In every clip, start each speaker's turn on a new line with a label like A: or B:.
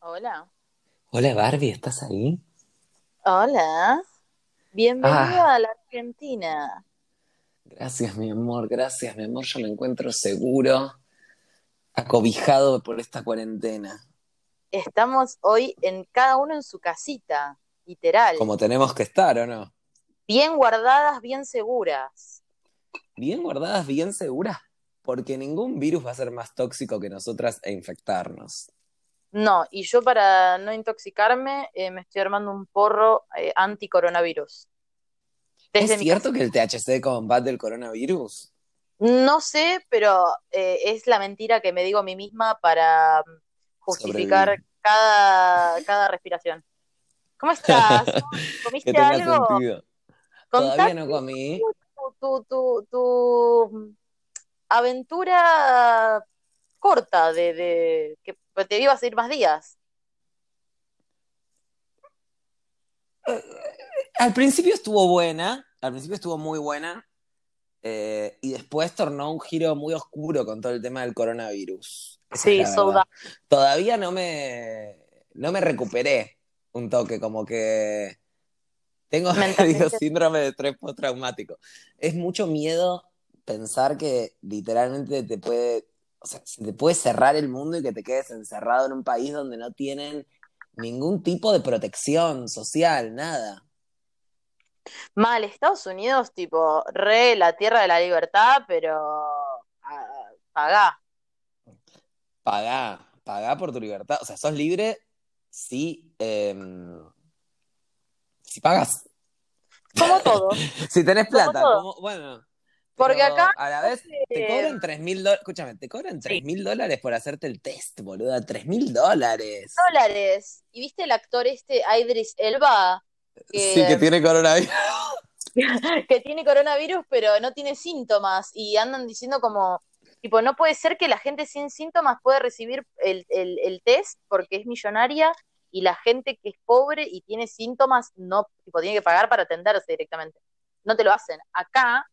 A: Hola.
B: Hola Barbie, ¿estás ahí?
A: Hola. Bienvenido
B: Ah,
A: a la Argentina.
B: gracias mi amor, gracias mi amor, yo me encuentro seguro, acobijado por esta cuarentena,
A: Estamos hoy en cada uno en su casita, literal.
B: como tenemos que estar, ¿o no?
A: Bien guardadas, bien seguras.
B: Bien guardadas, bien seguras, porque ningún virus va a ser más tóxico que nosotras e infectarnos.
A: No, y yo para no intoxicarme eh, me estoy armando un porro eh, anti-coronavirus.
B: ¿Es cierto que el THC combate el coronavirus?
A: No sé, pero eh, es la mentira que me digo a mí misma para mm, justificar
B: Sobrevivir.
A: cada, cada respiración. ¿Cómo estás? ¿Comiste algo?
B: Todavía no comí.
A: tu, tu, tu, tu aventura corta de, de que te ibas a ir más días.
B: Al principio estuvo buena, al principio estuvo muy buena, eh, y después tornó un giro muy oscuro con todo el tema del coronavirus. Esa
A: Sí, out.
B: Todavía no me, no me recuperé un toque, como que tengo medio
A: Mentalmente.
B: síndrome de estrés postraumático. Es mucho miedo pensar que literalmente te puede, o sea, se te puede cerrar el mundo y que te quedes encerrado en un país donde no tienen ningún tipo de protección social, nada.
A: Mal, Estados Unidos, tipo, re la tierra de la libertad, pero ah, pagá.
B: Pagá, pagá por tu libertad. O sea, sos libre si, eh, si pagas.
A: Como todo,
B: Si tenés plata, como, bueno,
A: Porque acá,
B: a la vez te cobran tres mil dólares. Escúchame, te cobran tres
A: sí,
B: mil dólares por hacerte el test, boluda. Tres mil dólares.
A: dólares. ¿Y viste el actor este, Idris Elba,
B: Sí, que
A: que,
B: tiene coronavirus.
A: que tiene coronavirus, pero no tiene síntomas? Y andan diciendo como, tipo, no puede ser que la gente sin síntomas pueda recibir el, el, el test porque es millonaria y la gente que es pobre y tiene síntomas no, tipo, tiene que pagar para atenderse directamente. No te lo hacen. Acá,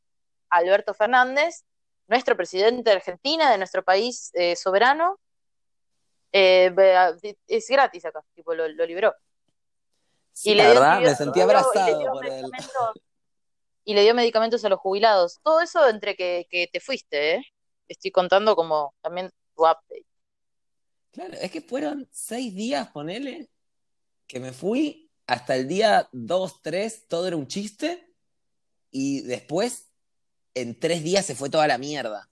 A: Alberto Fernández, nuestro presidente de Argentina, de nuestro país eh, soberano, eh, es gratis acá, tipo, lo, lo libró.
B: Sí,
A: Y
B: la
A: le dio
B: verdad, me sentí abrazado por él.
A: y le dio medicamentos a los jubilados. Todo eso entre que, que te fuiste, ¿eh? Estoy contando como también tu update.
B: Claro, es que fueron seis días, ponele, que me fui hasta el día dos, tres, todo era un chiste, y después, en tres días se fue toda la mierda.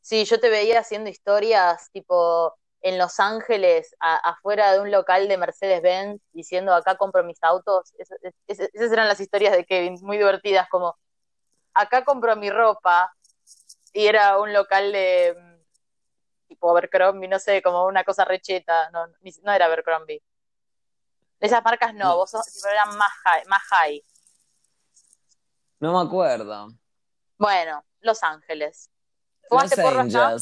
A: Sí, yo te veía haciendo historias tipo en Los Ángeles, a- afuera de un local de Mercedes-Benz, diciendo acá compro mis autos. Es- es- es- esas eran las historias de Kevin, muy divertidas, como acá compro mi ropa, y era un local de mm, tipo Abercrombie, no sé, como una cosa recheta, no, era Abercrombie. Esas marcas no,
B: No,
A: vos sos- eran más high, más high.
B: no me acuerdo.
A: Bueno, Los Ángeles.
B: Los
A: ¿Fumaste porro allá?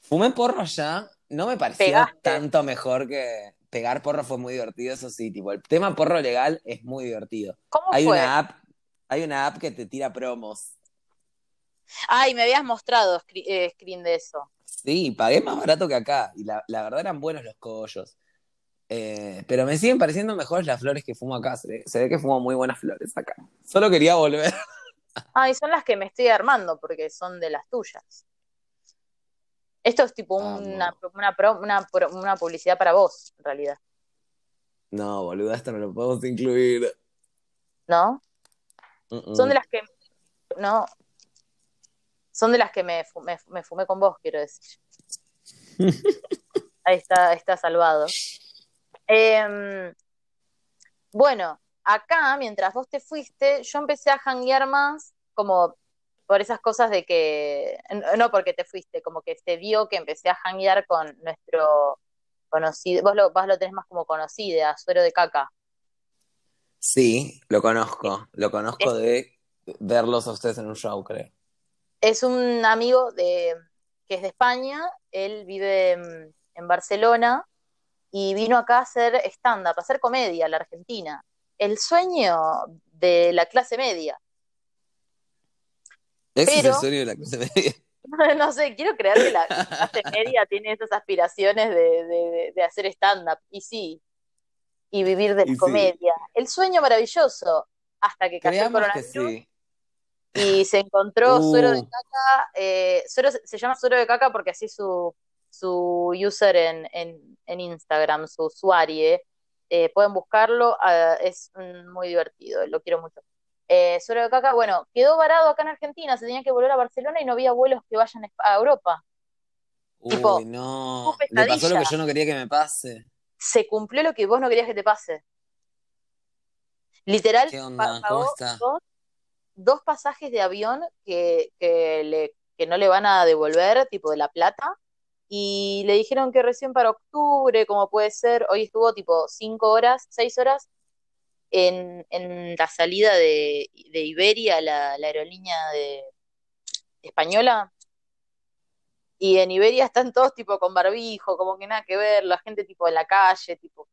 B: Fumé porro allá, no me pareció
A: Pegaste.
B: tanto mejor que pegar porro fue muy divertido, eso sí, tipo, el tema porro legal es muy divertido.
A: ¿Cómo
B: Hay
A: fue?
B: una app, hay una app que te tira promos.
A: Ay, me habías mostrado screen, eh, screen de eso.
B: Sí, pagué más barato que acá, y la, la verdad eran buenos los cogollos. Eh, pero me siguen pareciendo mejores las flores que fumo acá. Se ve que fumo muy buenas flores acá. Solo quería volver.
A: Ay, son las que me estoy armando porque son de las tuyas. Esto es tipo una,
B: Amo.
A: una, pro- una, pro- una publicidad para vos, en realidad,
B: No, boluda, esto no lo podemos incluir.
A: ¿no? Son de las que, no, son de las que me, me fumé con vos, quiero decir. Ahí está, está salvado. Em, bueno, acá, mientras vos te fuiste, yo empecé a janguear más, como por esas cosas de que, no porque te fuiste, como que se dio que empecé a janguear con nuestro conocido, vos lo, vos lo tenés más como conocida, suero de caca.
B: Sí, lo conozco. Lo conozco
A: Es,
B: de verlos a ustedes en un show, creo.
A: es un amigo de, que es de España, él vive en, en Barcelona y vino acá a hacer stand-up, a hacer comedia a la Argentina. El sueño de la clase media.
B: Ese es el sueño de la clase media.
A: no sé, quiero creer que la clase media tiene esas aspiraciones de, de- de hacer stand-up. Y sí, y vivir de la
B: sí.
A: comedia. El sueño maravilloso, hasta que cayó el coronavirus
B: sí.
A: y se encontró
B: Uh.
A: suero de caca. eh, suero- se llama suero de caca porque así su, su user en, en, en Instagram, su usuario. Eh, pueden buscarlo, ah, es mm, muy divertido, lo quiero mucho. Eh, suero de caca, bueno, quedó varado acá en Argentina, se tenía que volver a Barcelona y no había vuelos que vayan a Europa. Tipo,
B: no. Le pasó lo que yo no quería que me pase.
A: Se cumplió lo que vos no querías que te pase. Literal,
B: ¿Qué
A: pa-
B: onda? ¿Cómo
A: pagó dos, dos pasajes de avión que, que, le, que no le van a devolver, tipo de La Plata, y le dijeron que recién para octubre, como puede ser, hoy estuvo tipo cinco horas, seis horas en, en la salida de, de Iberia, la, la aerolínea de, española, y en Iberia están todos tipo con barbijo, como que nada que ver, la gente tipo en la calle, tipo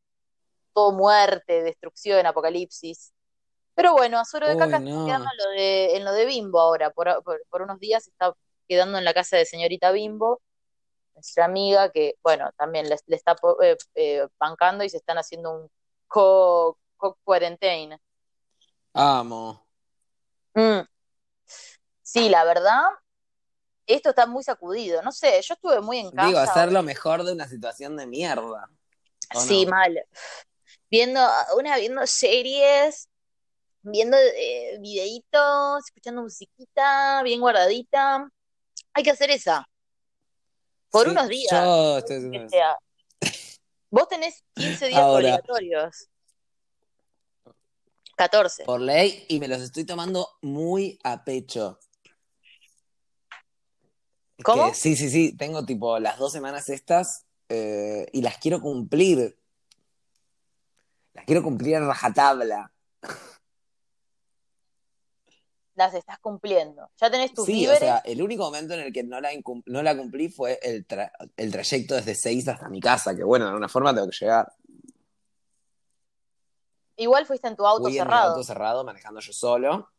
A: todo muerte, destrucción, apocalipsis. Pero bueno, Azuro de
B: Uy,
A: Caca
B: no.
A: está quedando en lo de, en lo de Bimbo ahora, por, por, por unos días está quedando en la casa de señorita Bimbo, nuestra amiga, que bueno, también le, le está eh, eh, bancando y se están haciendo un co, co.
B: Amo.
A: Mm. Sí, la verdad, esto está muy sacudido. No sé, yo estuve muy en casa.
B: Digo, hacer lo mejor de una situación de mierda. ¿o
A: Sí,
B: no?
A: mal. Viendo, una viendo series, viendo eh, videitos, escuchando musiquita, bien guardadita. Hay que hacer esa. Por
B: Sí,
A: unos días.
B: Yo estoy eso.
A: Vos tenés 15 días
B: Ahora.
A: obligatorios. 14.
B: Por ley, y me los estoy tomando muy a pecho.
A: ¿Cómo?
B: que sí, sí, sí, tengo tipo las dos semanas estas eh, y las quiero cumplir. Las quiero cumplir a rajatabla.
A: Las estás cumpliendo. Ya tenés tus
B: Sí, o sea, el único momento en el que no la, no la cumplí fue el, tra- el trayecto desde Seis hasta mi casa, que bueno, de alguna forma tengo que llegar.
A: Igual fuiste en tu auto
B: Fui en mi
A: cerrado.
B: auto cerrado, manejando yo solo,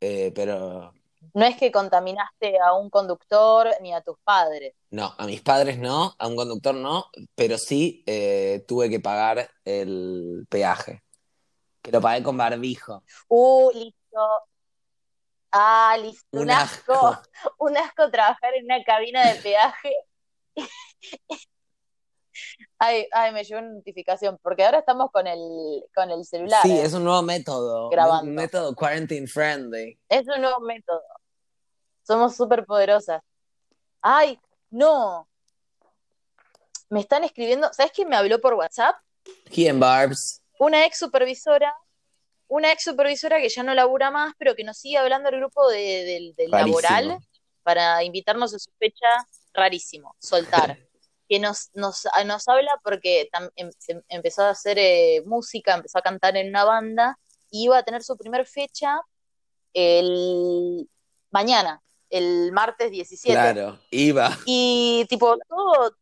B: eh, pero
A: No es que contaminaste a un conductor ni a tus padres.
B: no, a mis padres no, a un conductor no, pero sí eh, tuve que pagar el peaje, que lo pagué con barbijo.
A: Uh, listo. Ah, listo. Un,
B: Un
A: asco.
B: asco.
A: Un asco trabajar en una cabina de peaje. Ay, ay, me llegó una notificación, porque ahora estamos con el, con el celular.
B: Sí,
A: ¿eh?
B: es un nuevo método,
A: Grabando.
B: un método quarantine friendly.
A: Es un nuevo método. Somos súper poderosas. Ay, no. Me están escribiendo, ¿sabes quién me habló por WhatsApp?
B: Quién, Barbs?
A: Una ex supervisora, una ex supervisora que ya no labura más, pero que nos sigue hablando al grupo de, del- laboral para invitarnos a su fecha rarísimo, soltar. que nos, nos, a- nos habla porque tam- em- se- empezó a hacer eh, música, empezó a cantar en una banda y iba a tener su primer fecha el mañana, el martes 17.
B: Claro, iba.
A: Y tipo, todo,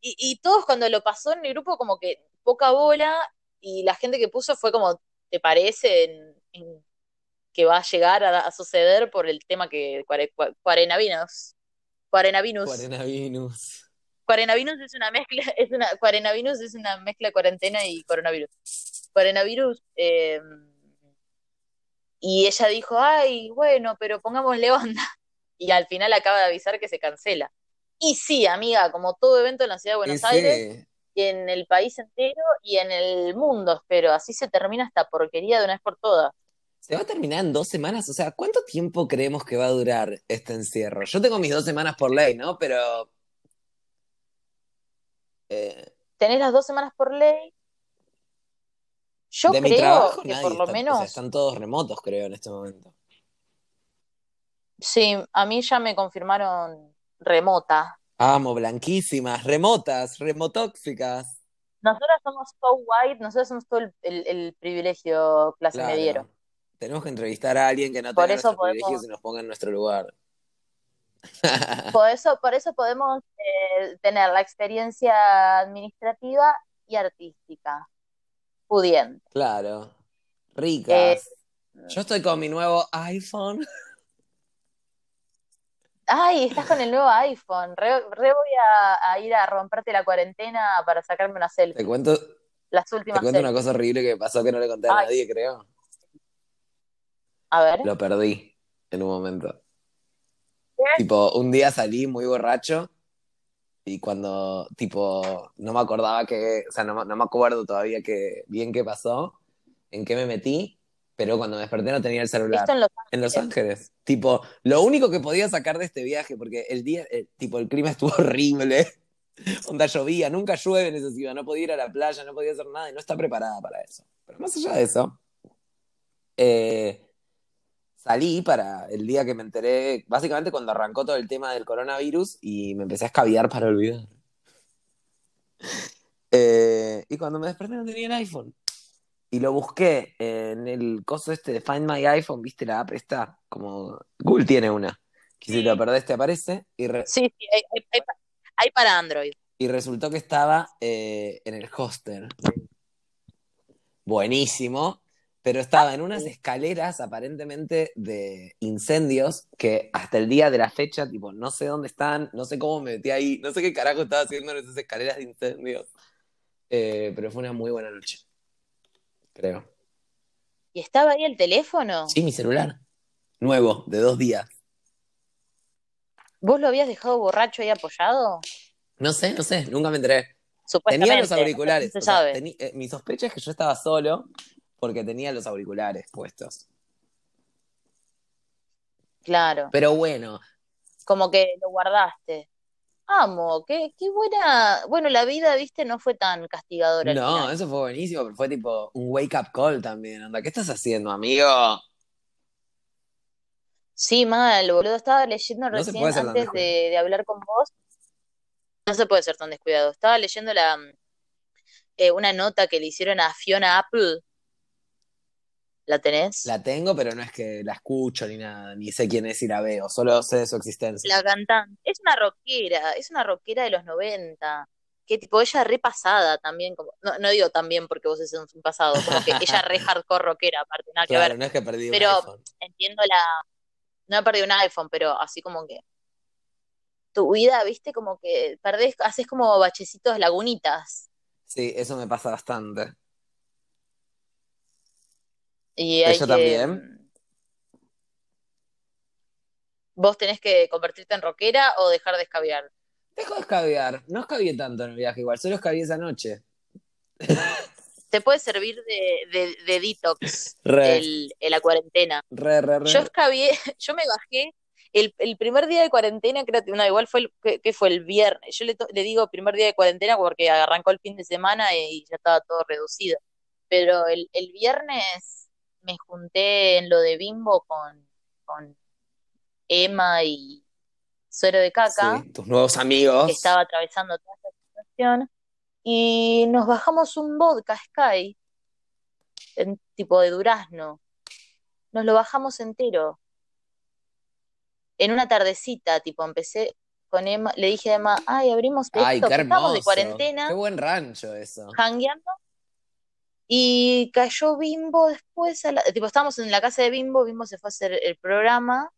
A: y, y todos cuando lo pasó en el grupo como que poca bola y la gente que puso fue como, ¿te parece en- en que va a llegar a, a suceder por el tema que cuare- cua- cuarenavinos? Cuarenavinus.
B: Cuarenavinus.
A: Cuarenavirus es una mezcla, es una, cuarenavirus es una mezcla de cuarentena y coronavirus. Cuarenavirus, eh, y ella dijo, ay, bueno, pero pongámosle onda. Y al final acaba de avisar que se cancela. Y sí, amiga, como todo evento en la ciudad de Buenos. Aires, en el país entero y en el mundo, espero. Así se termina esta porquería de una vez por todas.
B: Se va a terminar en dos semanas, o sea, ¿cuánto tiempo creemos que va a durar este encierro? Yo tengo mis dos semanas por ley, ¿no? Pero... eh,
A: Tenés las dos semanas por ley. Yo
B: de mi
A: creo
B: trabajo
A: que
B: nadie
A: por lo
B: está- o
A: menos,
B: sea, están todos remotos, creo, en este momento.
A: sí, a mí ya me confirmaron remota.
B: Amo, blanquísimas, remotas, remotóxicas.
A: Nosotras somos so white, nosotros somos todo el, el- el privilegio clase
B: Claro.
A: mediero.
B: Tenemos que entrevistar a alguien que no
A: Por
B: tenga
A: eso podemos-
B: privilegios y nos ponga en nuestro lugar.
A: Por eso, por eso podemos eh, tener la experiencia administrativa y artística. Pudiente.
B: Claro. Ricas.
A: Eh,
B: Yo estoy con mi nuevo iPhone.
A: Ay, estás con el nuevo iPhone. Re, re voy a, a ir a romperte la cuarentena para sacarme una selfie.
B: Te cuento,
A: Las
B: te
A: últimas
B: cuento una cosa horrible que pasó que no le conté a
A: Ay.
B: nadie, creo.
A: A ver.
B: Lo perdí en un momento.
A: ¿Qué?
B: Tipo, un día salí muy borracho y cuando, tipo, no me acordaba que, o sea, no, no me acuerdo todavía que, bien qué pasó, en qué me metí, pero cuando me desperté no tenía el celular.
A: Esto en Los
B: En Los Ángeles. Tipo, lo único que podía sacar de este viaje, porque el día, el- tipo, el clima estuvo horrible. Onda llovía, nunca llueve en esa ciudad, no podía ir a la playa, no podía hacer nada y no está preparada para eso. Pero más allá de eso, eh, salí para el día que me enteré, básicamente cuando arrancó todo el tema del coronavirus y me empecé a escabiar para olvidar. Eh, y cuando me desperté no tenía el iPhone. Y lo busqué en el coso este de Find My iPhone, ¿viste la app esta? Como Google tiene una. Que si
A: Sí.
B: lo perdés te aparece y, re-
A: Sí, sí, hay, hay para Android.
B: y resultó que estaba eh, en el hostel. Buenísimo, pero estaba en unas escaleras aparentemente de incendios que hasta el día de la fecha, tipo, no sé dónde están, no sé cómo me metí ahí, no sé qué carajo estaba haciendo en esas escaleras de incendios. Eh, pero fue una muy buena noche, creo.
A: ¿Y estaba ahí el teléfono?
B: Sí, mi celular. Nuevo, de dos días.
A: ¿Vos lo habías dejado borracho ahí apoyado?
B: No sé, no sé, nunca me enteré.
A: Supuestamente.
B: Tenía los auriculares.
A: No se sabe.
B: eh, mi sospecha es que yo estaba solo porque tenía los auriculares puestos.
A: Claro.
B: Pero bueno,
A: Como que lo guardaste. Amo, qué, qué buena. Bueno, la vida, viste, no fue tan castigadora al
B: no,
A: final.
B: eso fue buenísimo, pero fue tipo un wake up call también. Onda, ¿qué estás haciendo, amigo?
A: Sí, mal, boludo. Estaba leyendo
B: No
A: recién antes de, de hablar con vos. No se puede ser tan descuidado. Estaba leyendo la, eh, una nota que le hicieron a Fiona Apple. ¿La tenés?
B: La tengo, pero no es que la escucho ni nada, ni sé quién es y la veo, solo sé de su existencia.
A: La cantante. Es una rockera, es una rockera de los 90. Que tipo, ella re pasada también. Como, no, no digo también porque vos es un pasado, como que ella re hardcore rockera, aparte, nada que ver.
B: no es que perdí un
A: Pero
B: iPhone.
A: entiendo la. No he perdido un iPhone, pero así como que. Tu vida, viste, como que perdés, haces como bachecitos, lagunitas.
B: Sí, eso me pasa bastante.
A: Y hay
B: ¿Ella
A: que.
B: también?
A: Vos tenés que convertirte en rockera o dejar de escabiar.
B: Dejo de escabiar. No escabié tanto en el viaje, igual, solo escabié esa noche.
A: Te puede servir de, de, de detox el, el- la cuarentena.
B: re, re, re.
A: Yo escabié, yo me bajé el, el primer día de cuarentena, creo que no, igual fue el, que, que fue el viernes. Yo le, to- le digo primer día de cuarentena porque arrancó el fin de semana y ya estaba todo reducido. Pero el, el viernes me junté en lo de Bimbo con, con Emma y Suero de Caca,
B: Sí, tus nuevos
A: que
B: amigos.
A: estaba atravesando toda esta situación, y nos bajamos un vodka Sky, en tipo de durazno. Nos lo bajamos entero. En una tardecita, tipo, empecé con Emma, le dije a Emma, ay, abrimos de
B: Ay,
A: esto,
B: qué
A: que estamos de cuarentena,
B: Qué buen rancho eso.
A: jangueando, y cayó Bimbo después, a la- tipo, estábamos en la casa de Bimbo, Bimbo se fue a hacer el programa,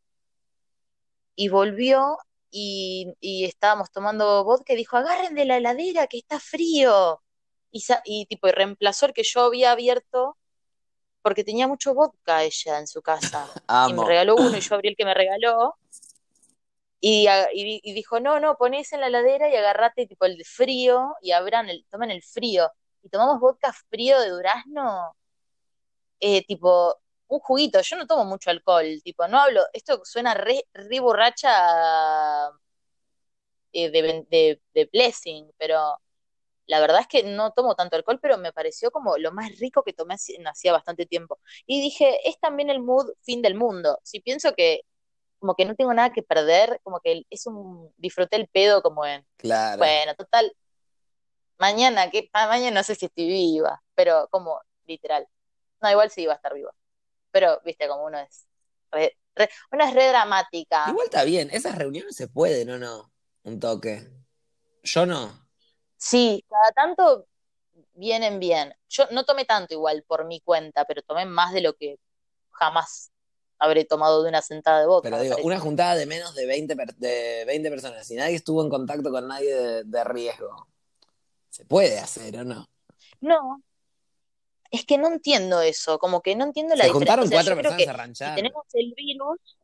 A: y volvió, y, y estábamos tomando vodka, y dijo, agarren de la heladera, que está frío, y, y tipo, y reemplazó el que yo había abierto, porque tenía mucho vodka ella en su casa, y me regaló uno, y yo abrí el que me regaló, y, y di- y dijo, no, no, ponés en la heladera y agarrate tipo el frío y abran el, tomen el frío. Y tomamos vodka frío de durazno, eh, tipo, un juguito. Yo no tomo mucho alcohol, tipo, no hablo, esto suena re, re borracha eh, de, de, de Blessing, pero la verdad es que no tomo tanto alcohol, pero me pareció como lo más rico que tomé hacía bastante tiempo. Y dije, es también el mood fin del mundo. Si pienso que como que no tengo nada que perder, como que es un, disfruté el pedo como en,
B: Claro.
A: bueno, total, mañana, que ah, mañana no sé si estoy viva, pero como literal. No, igual sí iba a estar viva. Pero, viste, como uno es re, re- uno es re dramática.
B: Igual está bien, esas reuniones se pueden, ¿o no? Un toque. Yo no.
A: Sí, cada tanto vienen bien. Yo no tomé tanto igual por mi cuenta, pero tomé más de lo que jamás habré tomado de una sentada de vodka.
B: Pero digo, una juntada de menos de 20, de 20 personas y nadie estuvo en contacto con nadie de, riesgo. ¿Se puede hacer o no?
A: No. Es que no entiendo eso, como que no entiendo la
B: Se juntaron cuatro personas a ranchar.
A: tenemos el virus.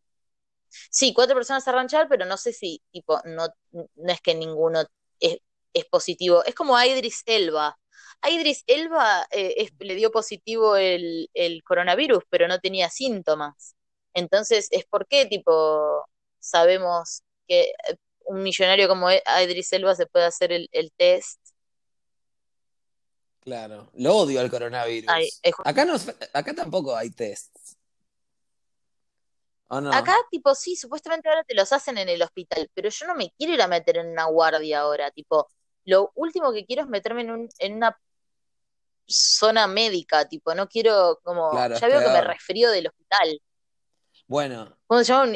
A: Sí, cuatro personas a ranchar, pero no sé si, tipo, no, no es que ninguno es, es positivo. Es como a Idris Elba. A Idris Elba eh, le dio positivo el, el, coronavirus, pero no tenía síntomas. Entonces, es porque, tipo, sabemos que un millonario como Idris Elba se puede hacer el, test.
B: Claro, lo odio al coronavirus. acá, no, acá tampoco hay tests.
A: Acá, tipo, sí, supuestamente ahora te los hacen en el hospital, pero yo no me quiero ir a meter en una guardia ahora, tipo, lo último que quiero es meterme en, un, en una zona médica, tipo, no quiero como, ya veo que me resfrío del hospital.
B: Bueno.
A: ¿Cómo se llama?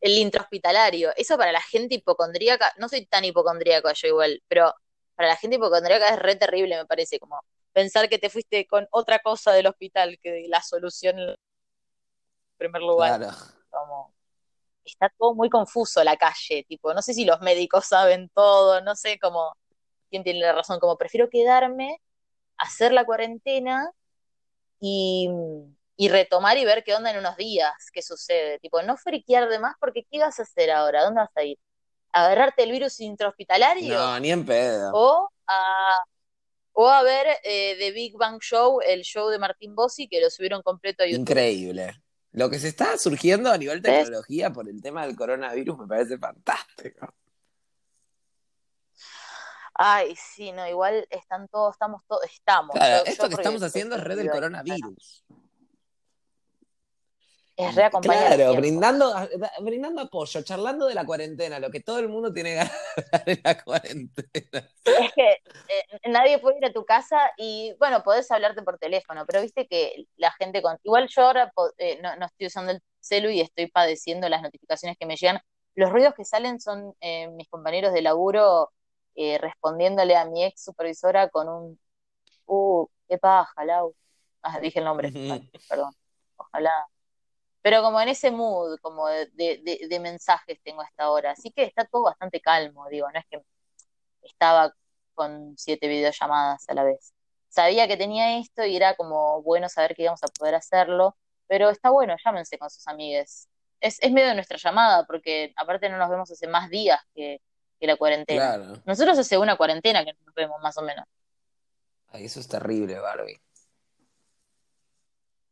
A: el intrahospitalario. Eso para la gente hipocondríaca, no soy tan hipocondríaco yo igual, pero para la gente hipocondríaca es re terrible, me parece, como pensar que te fuiste con otra cosa del hospital que la solución en primer lugar. Claro. Como, está todo muy confuso la calle, tipo, no sé si los médicos saben todo, no sé cómo quién tiene la razón, como prefiero quedarme, hacer la cuarentena y, retomar y ver qué onda en unos días, qué sucede. Tipo, no friquear de más porque ¿qué vas a hacer ahora? ¿Dónde vas a ir? ¿Agarrarte el virus intrahospitalario?
B: No, ni en pedo.
A: O a, o a ver eh, The Big Bang Show, el show de Martín Bossi, que lo subieron completo a YouTube.
B: Increíble. Lo que se está surgiendo a nivel tecnología por el tema del coronavirus me parece fantástico.
A: Ay, sí, no, igual están todos, estamos todos, estamos.
B: esto que estamos haciendo es red del coronavirus.
A: Es re
B: Claro, brindando, brindando apoyo, charlando de la cuarentena, lo que todo el mundo tiene ganas de la cuarentena.
A: Es que eh, nadie puede ir a tu casa y, bueno, podés hablarte por teléfono, pero viste que la gente con. Igual yo ahora eh, no, no, estoy usando el celu y estoy padeciendo las notificaciones que me llegan. Los ruidos que salen son eh, mis compañeros de laburo respondiéndole a mi ex supervisora con un, uh, qué paja, Lau. Ah, dije el nombre, perdón, ojalá. Pero como en ese mood, como de, de, mensajes tengo hasta ahora. Así que está todo bastante calmo, digo, no es que estaba con siete videollamadas a la vez. Sabía que tenía esto y era como bueno saber que íbamos a poder hacerlo, pero está bueno, llámense con sus amigues. Es, es medio de nuestra llamada, porque aparte no nos vemos hace más días que, la cuarentena. Nosotros hace una cuarentena que nos vemos, más o menos.
B: Ay, eso es terrible, Barbie.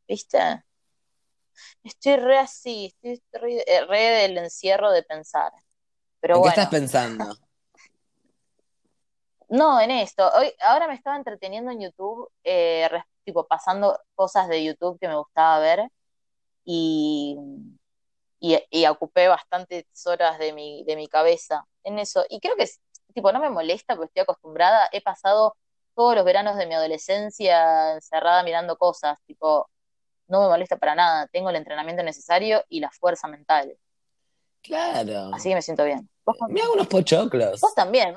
A: ¿Viste? Estoy re así, estoy re, eh, del encierro de pensar. Pero ¿En
B: qué estás pensando?
A: no, en esto. Hoy, ahora me estaba entreteniendo en YouTube, eh, tipo pasando cosas de YouTube que me gustaba ver. Y y, ocupé bastantes horas de mi, de mi cabeza en eso. Y creo que, tipo, no me molesta porque estoy acostumbrada. He pasado todos los veranos de mi adolescencia encerrada mirando cosas, tipo, no me molesta para nada. Tengo el entrenamiento necesario y la fuerza mental.
B: Claro.
A: Así que me siento bien.
B: me hago unos pochoclos.
A: Vos también.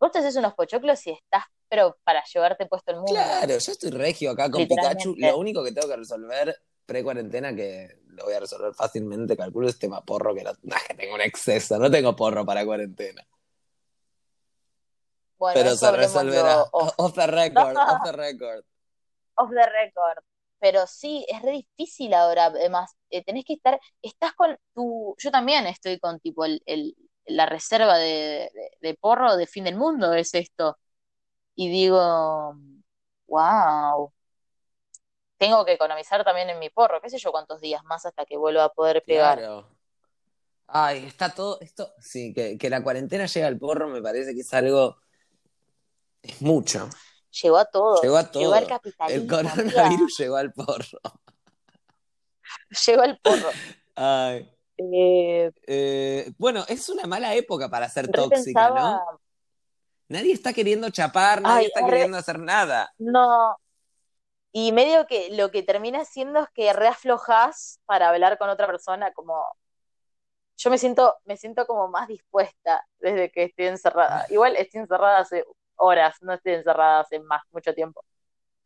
A: Vos, te haces unos pochoclos y estás, pero para llevarte puesto el mundo.
B: Claro, yo estoy regio acá con Pikachu. Lo único que tengo que resolver pre-cuarentena que lo voy a resolver fácilmente, calculo este tema porro que, no, que tengo un exceso, no tengo porro para cuarentena.
A: Bueno,
B: Pero se resolverá. Off. the record, off the record.
A: Off the record. Pero sí, es re difícil ahora, además, eh, tenés que estar, estás con tu, yo también estoy con tipo el, la reserva de, de porro de fin del mundo, es esto. Y digo, wow, tengo que economizar también en mi porro, qué sé yo cuántos días más hasta que vuelva a poder pegar. Claro.
B: Ay, está todo esto, sí, que, que la cuarentena llega al porro me parece que es algo, es mucho.
A: Llegó a todo.
B: Llegó a todo.
A: Llegó al capitalismo.
B: El coronavirus llegó al porro.
A: llegó al porro.
B: Ay.
A: Eh,
B: eh, bueno, es una mala época para ser tóxica, ¿no? Nadie está queriendo chapar, nadie está queriendo hacer nada.
A: No, y medio que lo que termina siendo es que reaflojas para hablar con otra persona, como yo me siento, me siento como más dispuesta desde que estoy encerrada. Igual estoy encerrada hace horas, no estoy encerrada hace más, mucho tiempo.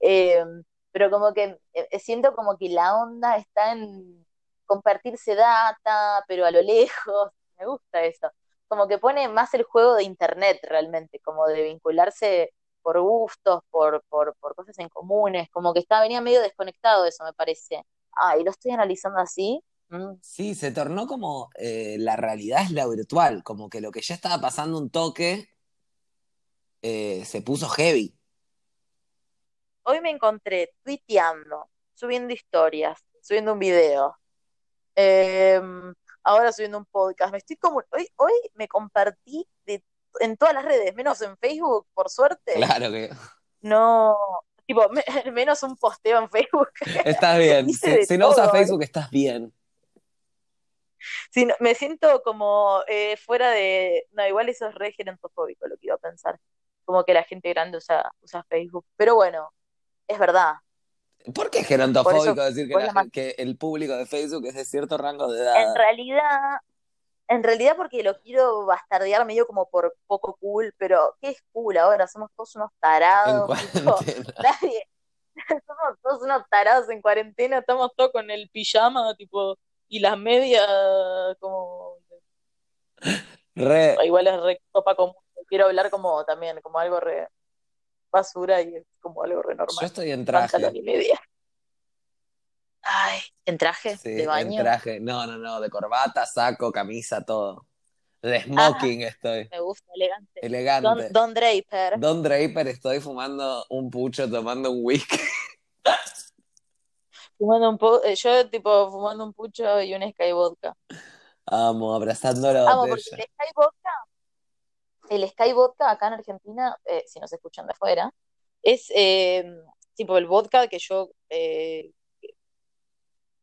A: Em, pero como que eh, siento como que la onda está en, compartirse data, pero a lo lejos. Me gusta eso. Como que pone más el juego de internet realmente, como de vincularse por gustos, por, por, por cosas en comunes, como que estaba, venía medio desconectado eso, me parece. Ah, y lo estoy analizando así. mm,
B: Sí, se tornó como eh, la realidad es la virtual, como que lo que ya estaba pasando un toque eh, se puso heavy.
A: Hoy me encontré tuiteando, subiendo historias, subiendo un video, eh, ahora subiendo un podcast. Me estoy como, hoy, hoy me compartí de, en todas las redes, menos en Facebook, por suerte.
B: Claro que
A: No, tipo, me- menos un posteo en Facebook.
B: estás bien. Si, no usas. Facebook, estás bien.
A: Sí, me siento como eh, fuera de. No, igual eso es re gerontofóbico lo que iba a pensar. Como que la gente grande usa, usa Facebook. Pero bueno, es verdad.
B: ¿Por qué es gerontofóbico
A: eso,
B: decir que, la el público de Facebook es de cierto rango de
A: en
B: edad?
A: realidad, en realidad porque lo quiero bastardear medio como por poco cool, pero ¿qué es cool ahora? Somos todos unos
B: En
A: tarados, tipo, nadie, somos todos unos tarados en cuarentena, estamos todos con el pijama, tipo, y las medias como
B: Re.
A: igual es re copa común. Quiero hablar como también, como algo re basura y es como algo re
B: Yo
A: normal.
B: estoy en traje.
A: y media. Ay, ¿en traje
B: Sí,
A: de
B: en
A: baño?
B: traje. No, no, no, de corbata, saco, camisa, todo. De
A: Ah,
B: smoking estoy.
A: me gusta, elegante. Don,
B: Elegante.
A: Don Draper.
B: Don Draper, estoy fumando un pucho, tomando un whisky.
A: Fumando un po eh, yo tipo fumando un pucho y un Sky Vodka.
B: Amo, abrazando la
A: Amo, porque el. Sky Vodka, el Sky Vodka acá en Argentina, eh, si nos escuchan de afuera, es eh, tipo el vodka que yo eh,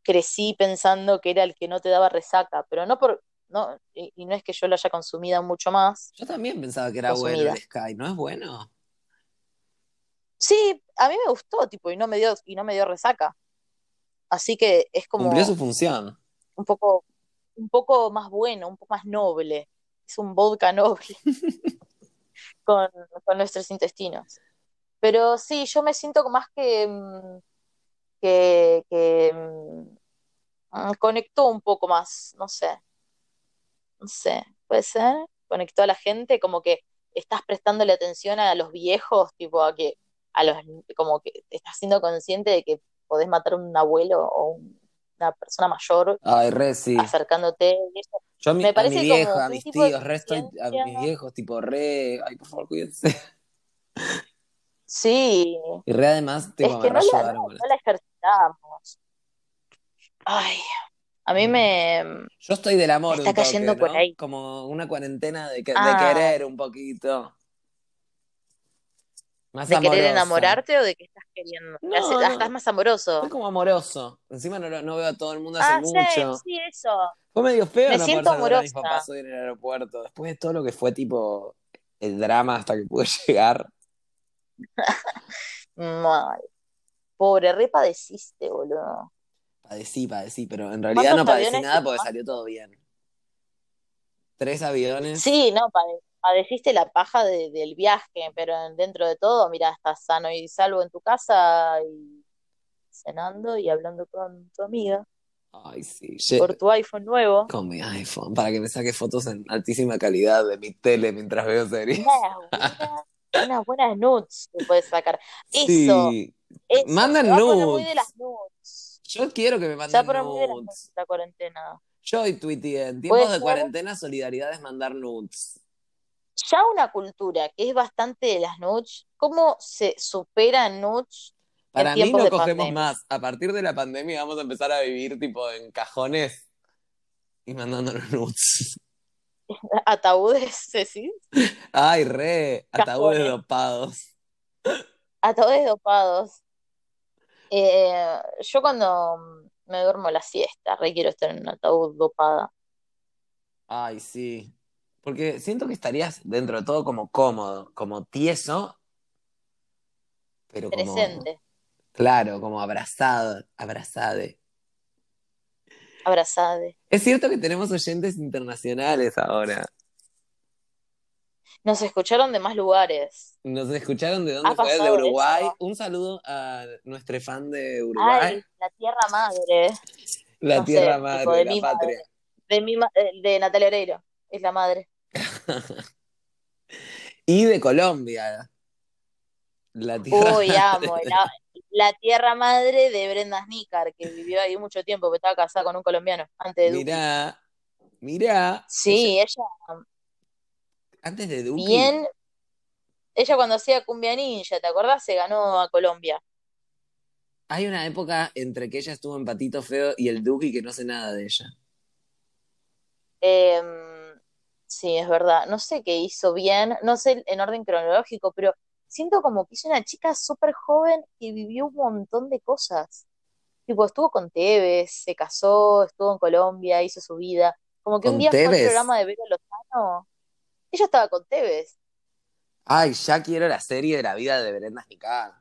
A: crecí pensando que era el que no te daba resaca, pero no por, no, y, y no es que yo lo haya consumido mucho más,
B: Yo también pensaba que era bueno el Sky, ¿no es bueno?
A: Sí, a mí me gustó, tipo, y no me dio, y no me dio resaca. Así que es
B: Cumplió su
A: como
B: función.
A: un poco, un poco más bueno, un poco más noble. Es un vodka noble con, con nuestros intestinos. Pero sí, yo me siento más que, mm, que, que mm, conectó un poco más, no sé, no sé, puede ser, conectó a la gente, como que estás prestándole atención a los viejos, tipo a que, a los, como que estás siendo consciente de que podés matar a un abuelo o un- una persona mayor
B: Ay, re, sí.
A: acercándote,
B: Yo a mi,
A: me
B: a mi
A: como
B: mis tíos, re estoy, a mis viejos, tipo, re, ay, por favor, cuídense.
A: sí,
B: Y re además, tipo,
A: es que no la, no, la ejercitamos. Ay, a mí
B: Mm.
A: me,
B: Yo estoy del
A: me
B: amor
A: está
B: un toque,
A: cayendo por
B: ¿no?
A: ahí.
B: Como una cuarentena de, que- de
A: Ah,
B: querer un poquito. Más
A: ¿de querer enamorarte o de que estás queriendo? Me hace-
B: No,
A: ah, estás más amoroso.
B: como amoroso. Encima no, no veo a todo el mundo hace
A: Ah,
B: mucho.
A: sí, eso.
B: Fue medio feo
A: Me
B: no
A: siento
B: mis papás
A: amorosa.
B: hoy en el aeropuerto. Después de todo lo que fue, tipo, el drama hasta que pude llegar.
A: Mal. Pobre, re padeciste, boludo.
B: Padecí, padecí, pero en realidad
A: ¿Cuántos
B: no padecí nada porque salió todo bien. Tres aviones.
A: Sí, no, pade- padeciste la paja de- del viaje, pero dentro de todo, mira, estás sano y salvo en tu casa y cenando y hablando con tu amiga
B: Ay, sí.
A: por tu iPhone nuevo.
B: Con mi iPhone, para que me saque fotos en altísima calidad de mi tele mientras veo series.
A: Unas buenas, unas buenas nudes te puedes sacar. Eso,
B: Sí.
A: eso,
B: Mandan
A: muy de las
B: nudes.
A: nudes.
B: Yo quiero que me manden
A: poner muy de las nudes
B: nudes.
A: esta cuarentena.
B: Yo hoy tuiteé, en tiempos de cuarentena, solidaridad es mandar nudes.
A: Ya una cultura que es bastante de las nudes. ¿Cómo se supera en nudes en
B: Para mí no cogemos más. A partir de la pandemia vamos a empezar a vivir tipo en cajones y mandándonos nudes.
A: Ataúdes, decís,
B: Ay, re, ataúdes
A: cajones,
B: dopados.
A: ataúdes dopados. Eh, yo cuando me duermo la siesta, re quiero estar en un ataúd dopada.
B: Ay, sí. Porque siento que estarías dentro de todo como cómodo, como tieso, pero como,
A: Presente,
B: claro, como abrazado, abrazade.
A: abrazade.
B: Es cierto que tenemos oyentes internacionales ahora.
A: Nos escucharon de más lugares.
B: ¿Nos escucharon de dónde
A: ¿Ha
B: fue? De Uruguay.
A: eso?
B: Un saludo a nuestro fan de Uruguay.
A: Ay, la tierra madre.
B: La
A: no
B: tierra madre,
A: de
B: la patria.
A: De, mi eh, de Natalia Oreiro, es la madre.
B: Y de Colombia. La tierra
A: Uy, amo,
B: madre.
A: la, la tierra madre de Brenda Snicker, que vivió ahí mucho tiempo, porque estaba casada con un colombiano, antes de.
B: Mirá, mirá. Ella-
A: Sí, ella
B: antes de Duki.
A: bien, ella cuando hacía Cumbia Ninja, ¿te acordás? Se ganó a Colombia.
B: Hay una época entre que ella estuvo en Patito Feo y el Duki que no sé nada de ella.
A: Em, sí, es verdad. No sé qué hizo bien, no sé en orden cronológico, pero siento como que es una chica súper joven que vivió un montón de cosas. Tipo, estuvo con Tevez, se casó, estuvo en Colombia, hizo su vida. Como que un
B: ¿Con
A: día fue al programa de Vero Lozano. Ella estaba con Tevez.
B: Ay, ya quiero la serie de la vida de Brenda Snicar.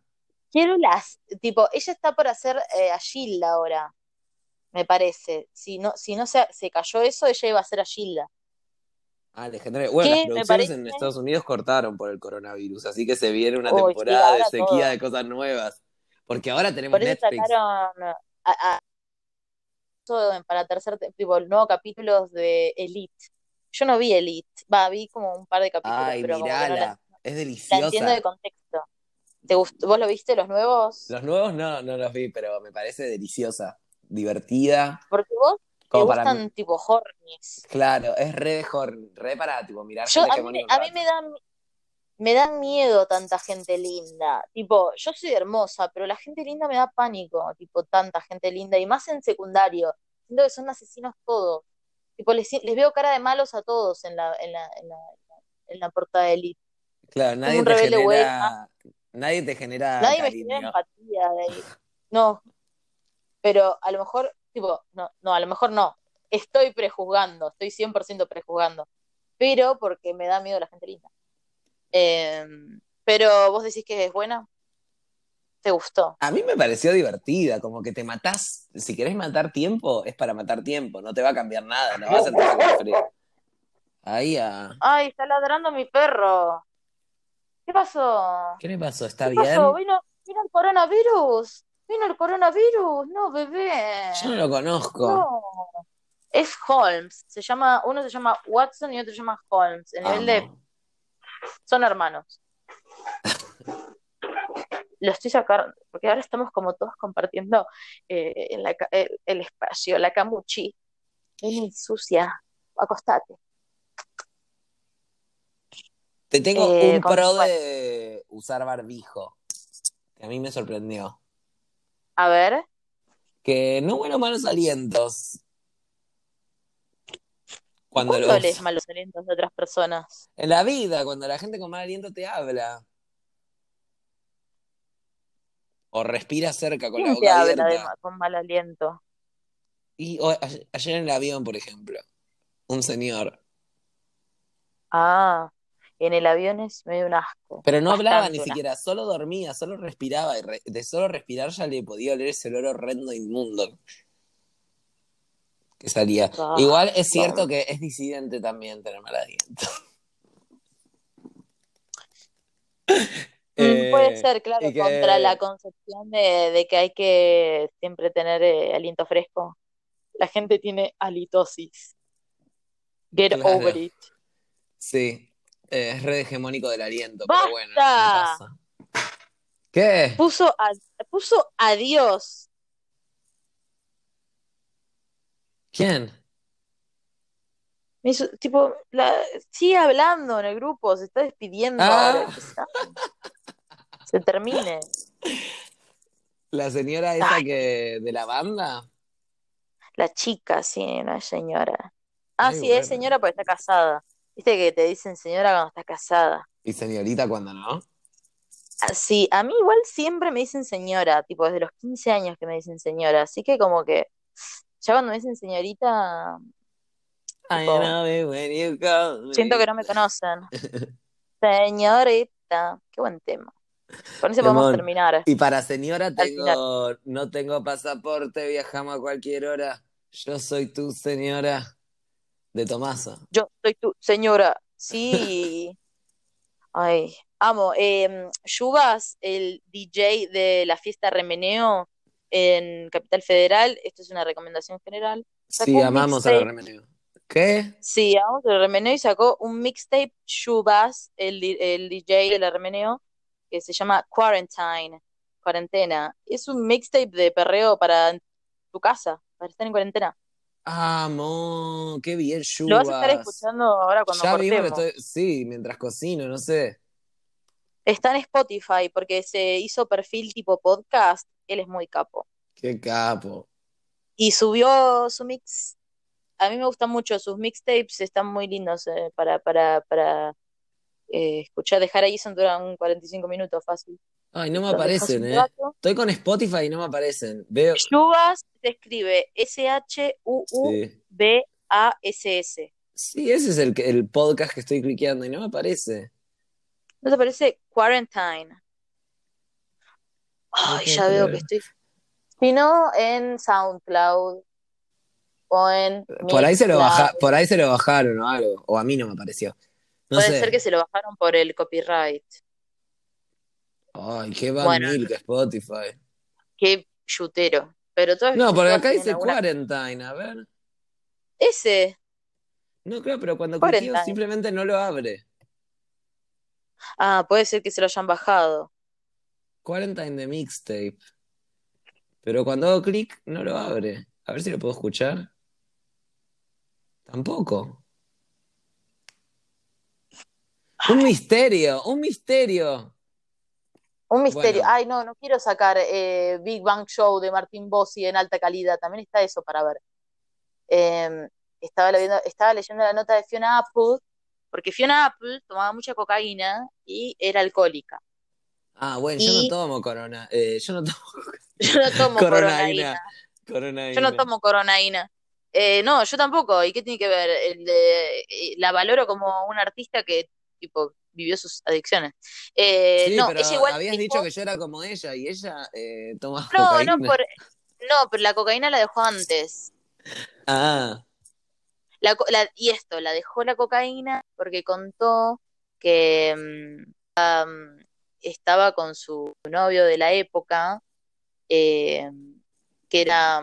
A: Quiero las, tipo, ella está por hacer eh, a Gilda ahora, me parece. Si no, si no se, se cayó eso, ella iba a ser a Gilda.
B: Ah, legendario. Bueno, las producciones
A: parece-
B: en Estados Unidos cortaron por el coronavirus, así que se viene una
A: Uy, sí,
B: temporada de sequía
A: todo.
B: de cosas nuevas. Porque ahora tenemos
A: Por eso
B: Netflix.
A: sacaron a, para tercer, te- tipo, el nuevo capítulos de Elite. Yo no vi Elite, va, vi como un par de capítulos,
B: Ay,
A: pero como que no la,
B: mirala. Es
A: la
B: deliciosa.
A: entiendo de contexto. ¿Te gustó? ¿Vos lo viste, los nuevos?
B: Los nuevos no, no los vi, pero me parece deliciosa, divertida.
A: Porque vos
B: Como para
A: gustan tipo hornies.
B: Claro, es re de horny, re para tipo mirar
A: Yo, a mí, me- a mí me dan, me dan miedo tanta gente linda. Tipo, yo soy hermosa, pero la gente linda me da pánico. Tipo, tanta gente linda. Y más en secundario. Siento que son asesinos todos. Tipo, les, les veo cara de malos a todos en la, en la, en la, en la portada de Elite.
B: Claro, nadie
A: un
B: te
A: rebelde
B: genera, nadie te genera
A: Nadie me genera empatía de ahí. No. Pero a lo mejor, tipo, no, no, a lo mejor no. Estoy prejuzgando, estoy 100% prejuzgando. Pero porque me da miedo la gente linda. Eh, pero vos decís que es buena. ¿Te gustó?
B: A mí me pareció divertida, como que te matás, si querés matar tiempo, es para matar tiempo, no te va a cambiar nada, no vas a tener que sufrir. Ahí a...
A: Ay, está ladrando mi perro. ¿Qué pasó?
B: ¿Qué le pasó? ¿Está
A: ¿Qué
B: bien?
A: pasó? ¿Vino, vino el coronavirus? ¿Vino el coronavirus? No, bebé.
B: Yo no lo conozco.
A: No. Es Holmes. Se llama, uno se llama Watson y otro se llama Holmes. El nivel de son hermanos. Lo estoy sacando, porque ahora estamos como todos compartiendo eh, en la el, el espacio, la camuchi. Vení, sucia, acostate.
B: Te tengo
A: Eh,
B: un pro de usar barbijo, que a mí me sorprendió.
A: A ver,
B: Que no huelo malos alientos. Cuando
A: ¿cuándo
B: lo
A: lees
B: uso.
A: malos alientos de otras personas?
B: En la vida, cuando la gente con mal aliento te habla. O respira cerca con la
A: ¿Quién te
B: boca
A: habla
B: abierta.
A: con mal aliento?
B: Y o- ayer en el avión, por ejemplo, un señor.
A: Ah, en el avión es medio un asco.
B: Pero no hablaba ni siquiera, solo dormía, solo respiraba. Y re- de solo respirar ya le podía oler ese olor horrendo inmundo que salía.
A: Ah,
B: Igual es cierto que es disidente también tener mal aliento.
A: Mm, puede
B: Eh,
A: ser, claro,
B: que-
A: contra la concepción de, de que hay que siempre tener eh, aliento fresco. La gente tiene halitosis. Get
B: Claro.
A: over it.
B: Sí, es red hegemónico del aliento, pero bueno, no pasa. ¿Qué?
A: Puso, a- puso adiós.
B: ¿Quién?
A: Me hizo- tipo, la, sigue hablando en el grupo, se está despidiendo
B: Ah.
A: ahora. se, se termine.
B: ¿La señora esa
A: Ay.
B: que de la banda?
A: La chica, sí, no es señora. Ah,
B: Ay,
A: sí,
B: bueno.
A: es señora porque está casada. Viste que te dicen señora cuando está casada.
B: ¿Y señorita cuando no?
A: Ah, Sí, a mí igual siempre me dicen señora, tipo desde los 15 años que me dicen señora, así que como que ya cuando me dicen señorita,
B: I
A: Tipo,
B: know it when you call me.
A: siento que no me conocen. Señorita, qué buen tema. Con ese podemos terminar.
B: Y para señora tengo, no tengo pasaporte, viajamos a cualquier hora. Yo soy tu señora de Tomasa.
A: Yo soy tu señora, sí. Ay, amo. Eh, Yubas, el DJ de la fiesta Remeneo, en Capital Federal, esto es una recomendación general.
B: Sí, amamos a la remeneo. ¿Qué?
A: Sí, vamos a Remeneo y sacó un mixtape Shubas, el, el DJ de la Remeneo, que se llama Quarantine, cuarentena. Es un mixtape de perreo para tu casa, para estar en cuarentena.
B: Amo, qué bien,
A: Lo vas a estar escuchando ahora cuando
B: Ya mismo
A: cortemos.
B: estoy, sí, mientras cocino, no sé.
A: Está en Spotify porque se hizo perfil tipo podcast. Él es muy capo.
B: Qué capo.
A: Y subió su mix. A mí me gustan mucho sus mixtapes, están muy lindos eh, para, para, para eh, escuchar. Dejar ahí son duran 45 minutos fácil.
B: Ay, no me aparecen, ¿eh? Estoy con Spotify y no me aparecen. Veo.
A: Shubas se escribe S-H-U-U-B-A-S-S.
B: Sí. Sí, ese es el, podcast que estoy cliqueando y no me aparece.
A: ¿No te parece? Quarantine. Ay, ya veo que estoy. Si no, en SoundCloud o en
B: Por ahí se lo baja, por ahí se lo bajaron o algo. O a mí no me apareció. No
A: Puede
B: sé.
A: ser que se lo bajaron por el copyright.
B: Ay, qué Bad
A: Bueno,
B: Milk Spotify.
A: qué chutero. Pero todos,
B: No, porque acá dice
A: alguna.
B: Quarantine, a ver.
A: Ese,
B: No, creo, pero cuando cliqueo simplemente no lo abre.
A: Ah, puede ser que se lo hayan bajado.
B: Quarantine de mixtape. Pero cuando hago clic, no lo abre. A ver si lo puedo escuchar. Tampoco. Un misterio, un misterio.
A: Un misterio.
B: Bueno,
A: Ay, no, no quiero sacar eh, Big Bang Show de Martín Bossi en alta calidad. También está eso para ver. Eh, estaba, leyendo, estaba leyendo la nota de Fiona Apple, porque Fiona Apple tomaba mucha cocaína y era alcohólica.
B: ah, bueno, yo no tomo corona. eh, yo no tomo
A: yo no tomo
B: coronaína.
A: coronaína. Yo no tomo coronaína. Eh, no, yo tampoco. ¿Y qué tiene que ver? El de- eh, la valoro como una artista que tipo vivió sus adicciones. Eh,
B: Sí,
A: no,
B: pero
A: ella igual
B: habías
A: dijo,
B: dicho que yo era como ella y ella eh, toma
A: no, no
B: cocaína.
A: por, no, pero la cocaína la dejó antes.
B: Ah,
A: La, co- la- y esto, la dejó la cocaína porque contó que mm, estaba con su novio de la época, eh, que era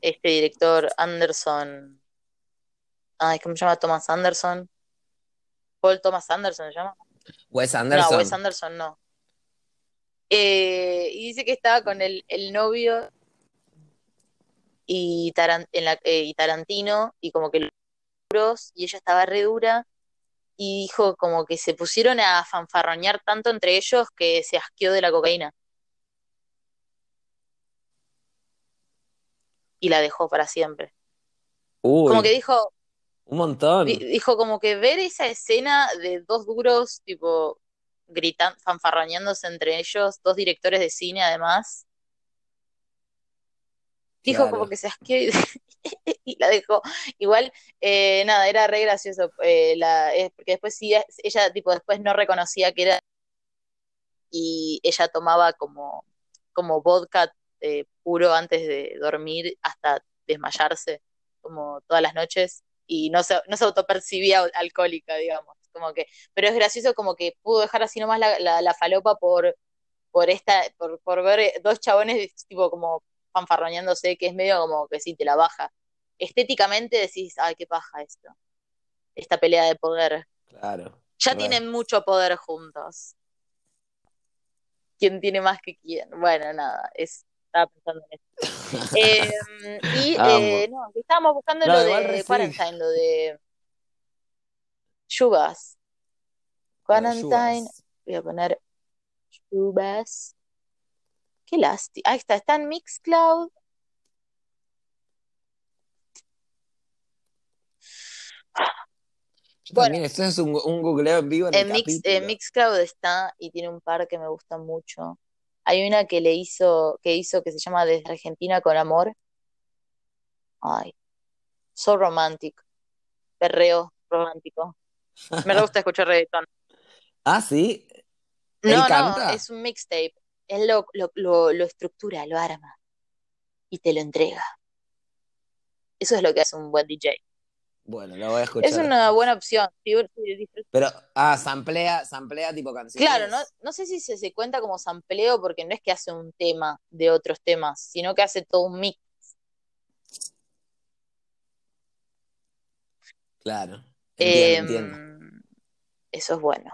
A: este director Anderson, ay, ¿cómo se llama? Thomas Anderson. Paul Thomas Anderson se llama.
B: Wes
A: No,
B: Anderson.
A: Wes Anderson no. Eh, y dice que estaba con el, el novio y, Taran- en la- eh, y Tarantino y como que los y ella estaba re dura y dijo como que se pusieron a fanfarroñar tanto entre ellos que se asqueó de la cocaína y la dejó para siempre. Como que dijo,
B: un montón.
A: dijo como que ver esa escena de dos duros tipo gritan, fanfarroñándose entre ellos, dos directores de cine además, dijo como que se asqueó y, y la dejó. Igual, eh, nada, era re gracioso, eh, la, eh, porque después sí, ella tipo después no reconocía que era y ella tomaba como, como vodka eh, puro antes de dormir hasta desmayarse, como todas las noches, y no se, no se autopercibía alcohólica, digamos. Como que, pero es gracioso como que pudo dejar así nomás la, la, la falopa por, por esta, por, por ver dos chabones tipo como fanfarroñándose, que es medio como que sí te la baja. Estéticamente decís, ay, qué paja esto, esta pelea de poder.
B: Claro,
A: Ya tienen mucho poder juntos. ¿Quién tiene más que quién? Bueno, nada, es, estaba pensando en eso. Eh, y eh, no, estábamos buscando
B: No,
A: lo de. Quarantine, lo de Yubas. Quarantine, voy a poner Yubas. Qué lástima. Ahí está, está en Mixcloud.
B: Yo
A: Bueno,
B: también, esto es un, un googleo en vivo en el
A: Mix, en
B: capítulo.
A: Mixcloud está y tiene un par que me gustan mucho. Hay una que le hizo, que hizo que se llama Desde Argentina con Amor. Ay, so romantic, perreo romántico. Me gusta escuchar reggaetón.
B: Ah, sí, él
A: No, no, es un mixtape. Él lo, lo, lo, lo estructura, lo arma y te lo entrega. Eso es lo que hace un buen DJ.
B: Bueno, lo voy a escuchar.
A: Es una buena opción.
B: Pero, ah, samplea, samplea tipo canciones.
A: Claro, no, no sé si se, se cuenta como sampleo porque no es que hace un tema de otros temas, sino que hace todo un mix.
B: Claro. Entiendo, entiendo.
A: Eso es bueno.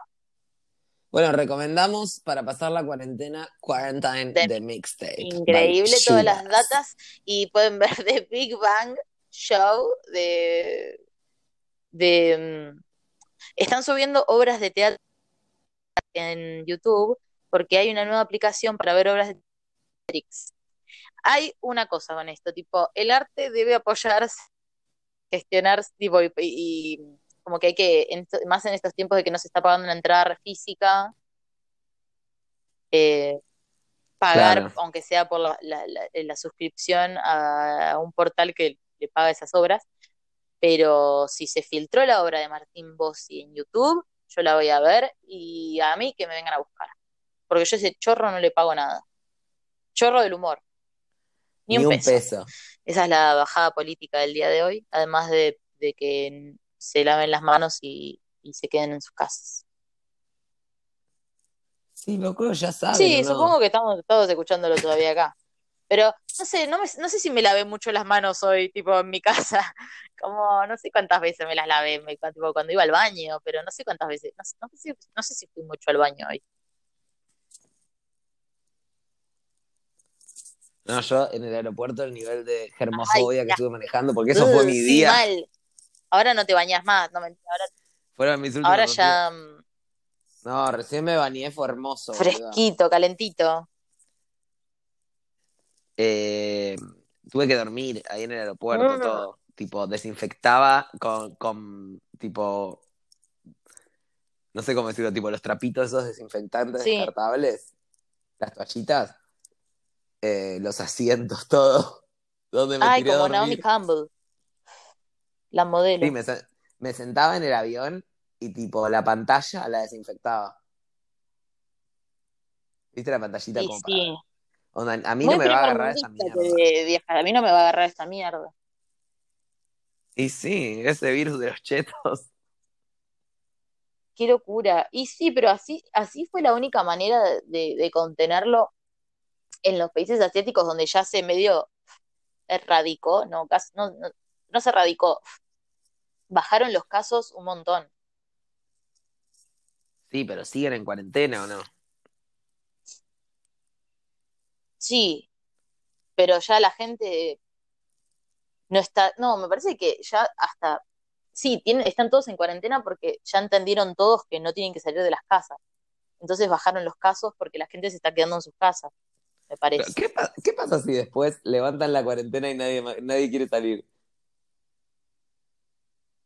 B: Bueno, recomendamos para pasar la cuarentena Quarantine
A: De-
B: de Mixtape.
A: Increíble todas las datas y pueden ver The Big Bang Show de, de mm, están subiendo obras de teatro en YouTube porque hay una nueva aplicación para ver obras de Matrix. Hay una cosa con esto, tipo, el arte debe apoyarse, gestionarse, tipo, y, y como que hay que, en más en estos tiempos de que no se está pagando una entrada física, eh, pagar,
B: Claro.
A: aunque sea por la, la- la- la suscripción a un portal que le paga esas obras. Pero si se filtró la obra de Martín Bossi en YouTube, yo la voy a ver y a mí que me vengan a buscar. Porque yo ese chorro no le pago nada. Chorro del humor. Ni,
B: Ni
A: un peso.
B: peso.
A: Esa es la bajada política del día de hoy, además de, de que se laven las manos y, y se queden en sus casas.
B: Sí, lo creo ya saben.
A: Sí, supongo que estamos todos escuchándolo todavía acá. Pero no sé, no, me- no sé si me lavé mucho las manos hoy, tipo en mi casa. Como no sé cuántas veces me las lavé, me- tipo, cuando iba al baño, pero no sé cuántas veces. No, sé- no sé si, no sé si fui mucho al baño hoy.
B: No, yo en el aeropuerto el nivel de germofobia
A: Ay,
B: que estuve manejando, porque eso fue mi
A: sí,
B: día.
A: mal. Ahora no te bañas más, no, mentira, ahora,
B: Fueron mis últimos
A: ahora ya mm,
B: No, recién me bañé, fue hermoso.
A: fresquito, calentito.
B: Eh, tuve que dormir ahí en el aeropuerto,
A: Mm.
B: todo. Tipo, desinfectaba con, con, tipo, no sé cómo decirlo, tipo los trapitos esos desinfectantes
A: Sí.
B: descartables, las toallitas, eh, los asientos, todo. Donde me
A: Ay,
B: tiré
A: como. Naomi Campbell, la modelo.
B: Sí, me, se- me sentaba en el avión y tipo la pantalla la desinfectaba. ¿Viste la pantallita
A: Sí,
B: como
A: sí.
B: para... Onda, a mí
A: Muy
B: no me va a agarrar esa mierda.
A: A mí no me va a agarrar esta mierda.
B: Y sí, ese virus de los chetos.
A: Qué locura. Y sí, pero así, así fue la única manera de, contenerlo en los países asiáticos donde ya se medio erradicó, no, casi- no, no, no se erradicó. Bajaron los casos un montón.
B: Sí, pero siguen en cuarentena o no.
A: Sí, pero ya la gente no está, no, me parece que ya hasta, sí, tienen, están todos en cuarentena porque ya entendieron todos que no tienen que salir de las casas. Entonces bajaron los casos porque la gente se está quedando en sus casas, me parece.
B: ¿Qué, pa- qué pasa si después levantan la cuarentena y nadie, nadie quiere salir?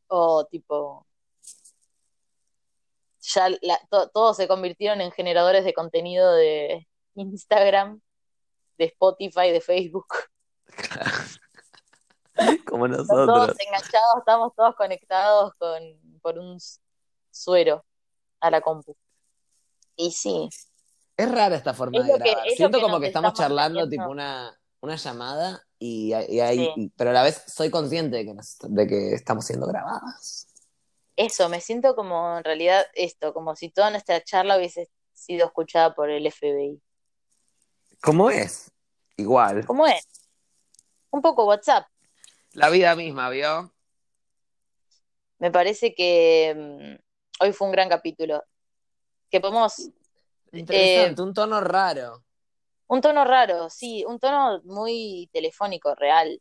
A: O tipo, ya la- to- todos se convirtieron en generadores de contenido de Instagram, de Spotify, de Facebook.
B: Como nosotros.
A: todos enganchados, estamos todos conectados con, por un suero a la compu. Y sí,
B: Es rara esta forma
A: Es
B: de
A: que-
B: grabar. Siento
A: que
B: como que estamos charlando tipo una, una llamada y, y ahí,
A: Sí.
B: y- pero a la vez soy consciente de que, nos- de que estamos siendo grabadas.
A: eso, me siento como en realidad esto, como si toda nuestra charla hubiese sido escuchada por el FBI.
B: ¿Cómo es? Igual.
A: ¿Cómo es? Un poco WhatsApp.
B: La vida misma, ¿vio?
A: Me parece que mm, hoy fue un gran capítulo. Que podemos,
B: Interesante, un tono raro.
A: un tono raro, sí, un tono muy telefónico, real,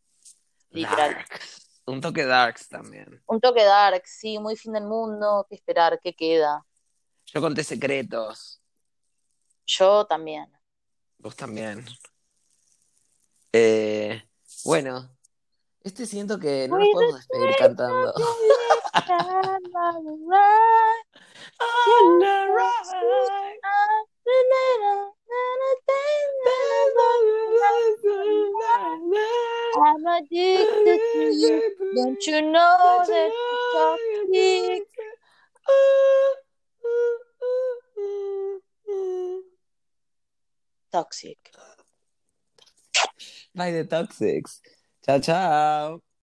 A: literal.
B: Dark. Un toque darks también.
A: Un toque dark, sí, muy fin del mundo, qué esperar, qué queda.
B: Yo conté secretos.
A: Yo también.
B: Vos también. Eh, bueno, este siento que no nos podemos despedir cantando.
A: I'm addicted to you. Don't you know that you're toxic? toxic.
B: By the Toxics. Ciao, ciao.